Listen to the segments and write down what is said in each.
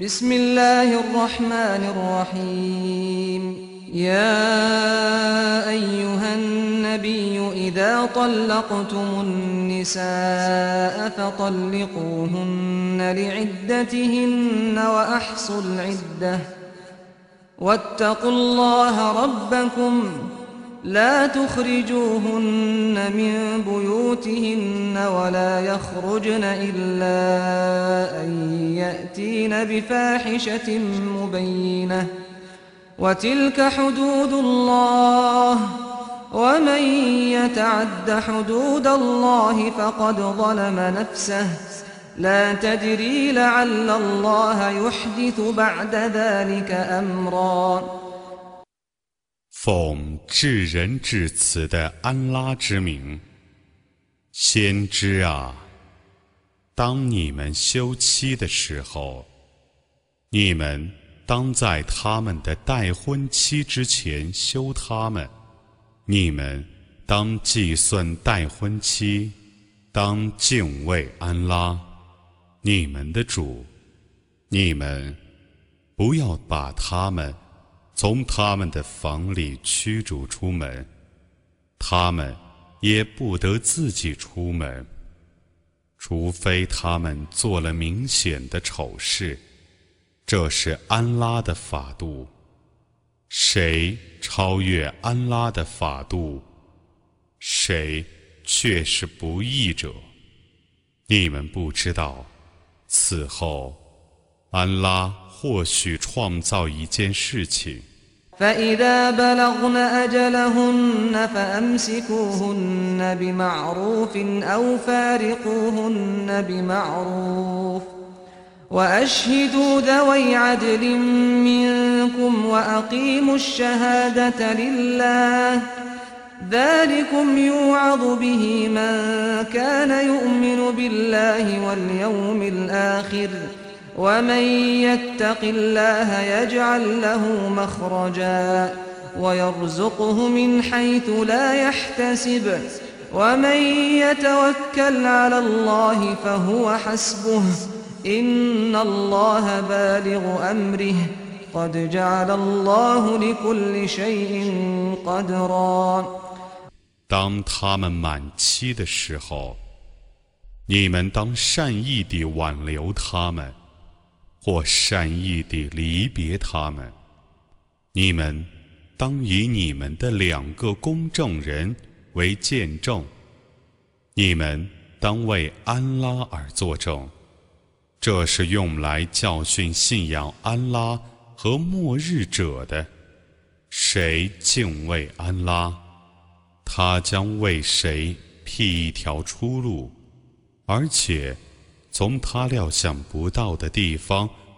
بسم الله الرحمن الرحيم. يا أيها النبي إذا طلقتم النساء فطلقوهن لعدتهن وأحصوا العدة. واتقوا الله ربكم لا تخرجوهن من بيوتهن ولا يخرجن إلا أن يأتين بفاحشة مبينة. وتلك حدود الله. ومن يتعد حدود الله فقد ظلم نفسه. لا تدري لعل الله يحدث بعد ذلك أمرا. 奉至仁至慈的安拉之名，先知啊，当你们休妻的时候，你们当在他们的待婚期之前休他们；你们当计算待婚期，当敬畏安拉，你们的主；你们不要把他们。从他们的房里驱逐出门，他们也不得自己出门，除非他们做了明显的丑事。这是安拉的法度。谁超越安拉的法度，谁却是不义者。你们不知道，此后安拉或许创造一件事情。فإذا بلغن أجلهن فأمسكوهن بمعروف أو فارقوهن بمعروف وأشهدوا ذوي عدل منكم وأقيموا الشهادة لله ذلكم يوعظ به من كان يؤمن بالله واليوم الآخر ۖ ومن يتق الله يجعل له مخرجا ويرزقه من حيث لا يحتسب ومن يتوكل على الله فهو حسبه إن الله بالغ أمره قد جعل الله لكل شيء قدرا 当他们满期的时候，你们当善意地挽留他们。 或善意地离别他们，你们当以你们的两个公证人为见证，你们当为安拉而作证，这是用来教训信仰安拉和末日者的。谁敬畏安拉，他将为谁辟一条出路，而且。从他料想不到的地方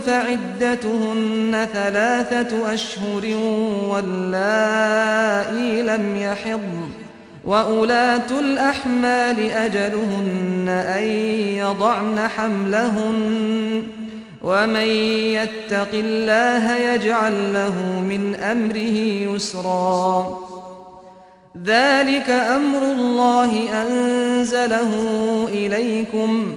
فعدتهن ثلاثة أشهر واللائي لم يحضن وأولاة الأحمال أجلهن أن يضعن حملهن ومن يتق الله يجعل له من أمره يسرا. ذلك أمر الله أنزله إليكم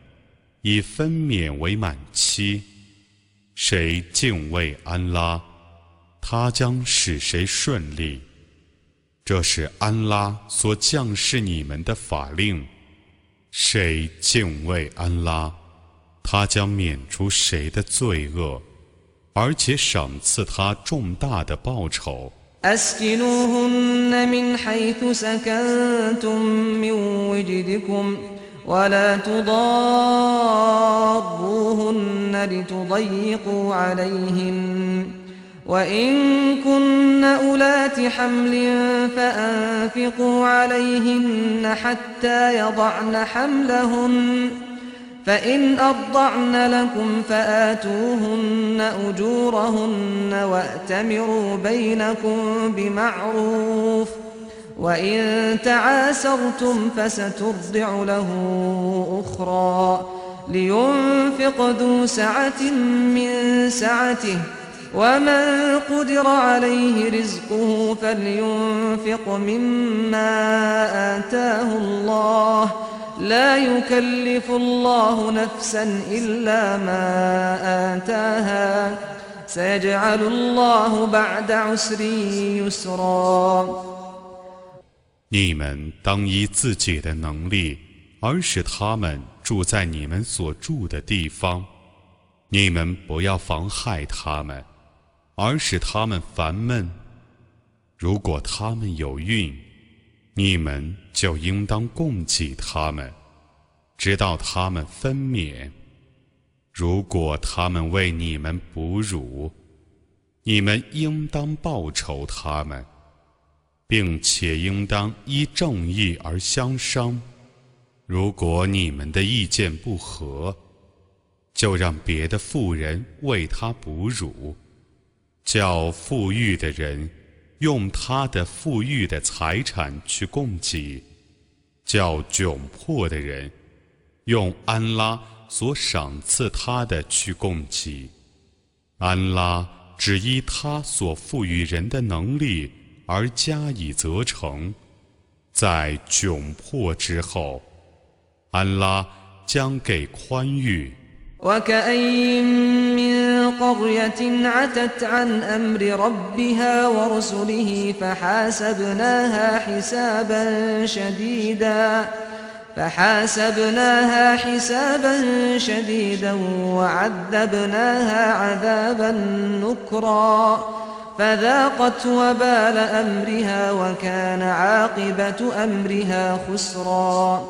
以分娩为满期，谁敬畏安拉，他将使谁顺利。这是安拉所降示你们的法令。谁敬畏安拉，他将免除谁的罪恶。 而且赏赐他重大的报酬。أسكنوهن من حيث سكنتم من وجدكم ولا تضاروهن لتضيقوا عليهن. وإن كن أولات حمل فأنفقوا عليهن حتى يضعن حملهن. فإن أرضعن لكم فآتوهن أجورهن وأتمروا بينكم بمعروف. وإن تعاسرتم فسترضع له أخرى لينفق ذو سعة من سعته. ومن قدر عليه رزقه فلينفق مما آتاه الله. لا يكلف الله نفسا إلا ما آتاها. سيجعل الله بعد عسر يسرا. 你们当依自己的能力，而使他们住在你们所住的地方。你们不要妨害他们，而使他们烦闷。如果他们有孕，你们就应当供给他们，直到他们分娩。如果他们为你们哺乳，你们应当报酬他们，并且应当依正义而相商。如果你们的意见不合，就让别的妇人为他哺乳，叫富裕的人。用他的富裕的财产去供给，叫窘迫的人用安拉所赏赐他的去供给。安拉只依他所赋予人的能力而加以责成，在窘迫之后，安拉将给宽裕。وكأين من قرية عتت عن أمر ربها ورسله فحاسبناها حسابا شديدا فحاسبناها حسابا شديدا وعذبناها عذابا نكرا فذاقت وبال أمرها وكان عاقبة أمرها خسرا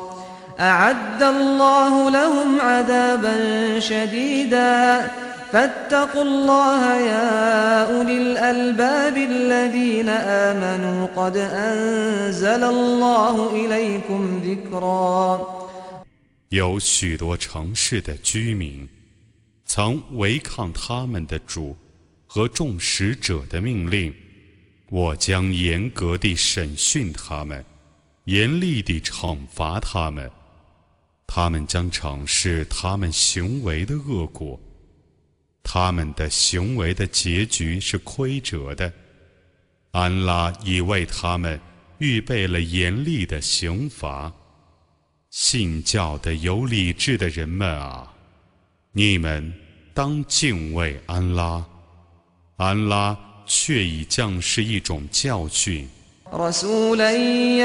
أعد الله لهم عذابا شديدا فاتقوا الله يا أولي الألباب الذين آمنوا قد أنزل الله إليكم ذكرا 有许多城市的居民曾违抗他们的主 和众使者的命令，我将严格地审讯他们，严厉地惩罚他们。他们将尝试他们行为的恶果，他们的行为的结局是亏折的。安拉已为他们预备了严厉的刑罚。信教的有理智的人们啊，你们当敬畏安拉。安拉却已降示一种教训。رسولا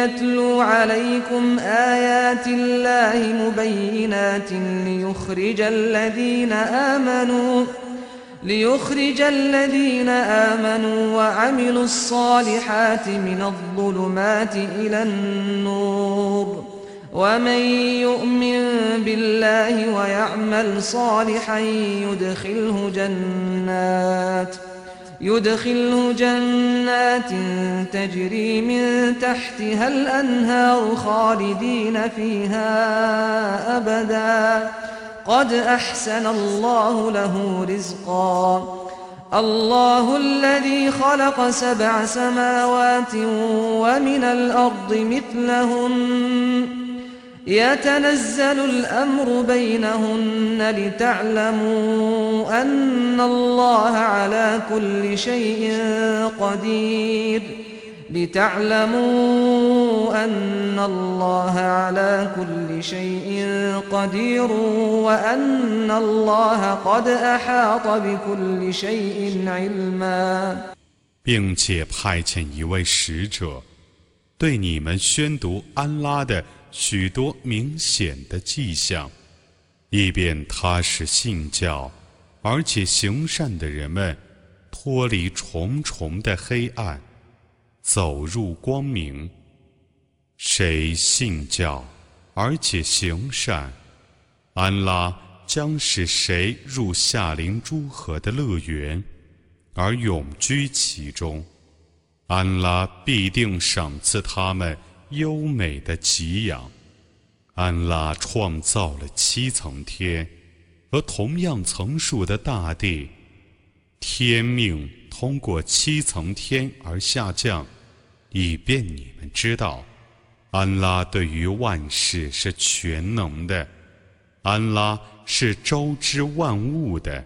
يتلو عليكم آيات الله مبينات ليخرج الذين آمنوا ليخرج الذين آمنوا وعملوا الصالحات من الظلمات إلى النور ومن يؤمن بالله ويعمل صالحا يدخله جنات ۖ يدخله جنات تجري من تحتها الأنهار خالدين فيها أبدا. قد أحسن الله له رزقا. الله الذي خلق سبع سماوات ومن الأرض مثلهن يتنزل الأمر بينهن لتعلموا أن الله على كل شيء قدير لتعلموا أن الله على كل شيء قدير وأن الله قد أحاط بكل شيء علما 并且派遣一位使者，对你们宣读安拉的 许多明显的迹象，以便他使信教，而且行善的人们脱离重重的黑暗，走入光明。谁信教而且行善，安拉将使谁入夏林诸河的乐园，而永居其中。安拉必定赏赐他们优美的给养。安拉创造了七层天和同样层数的大地，天命通过七层天而下降，以便你们知道，安拉对于万事是全能的，安拉是周知万物的。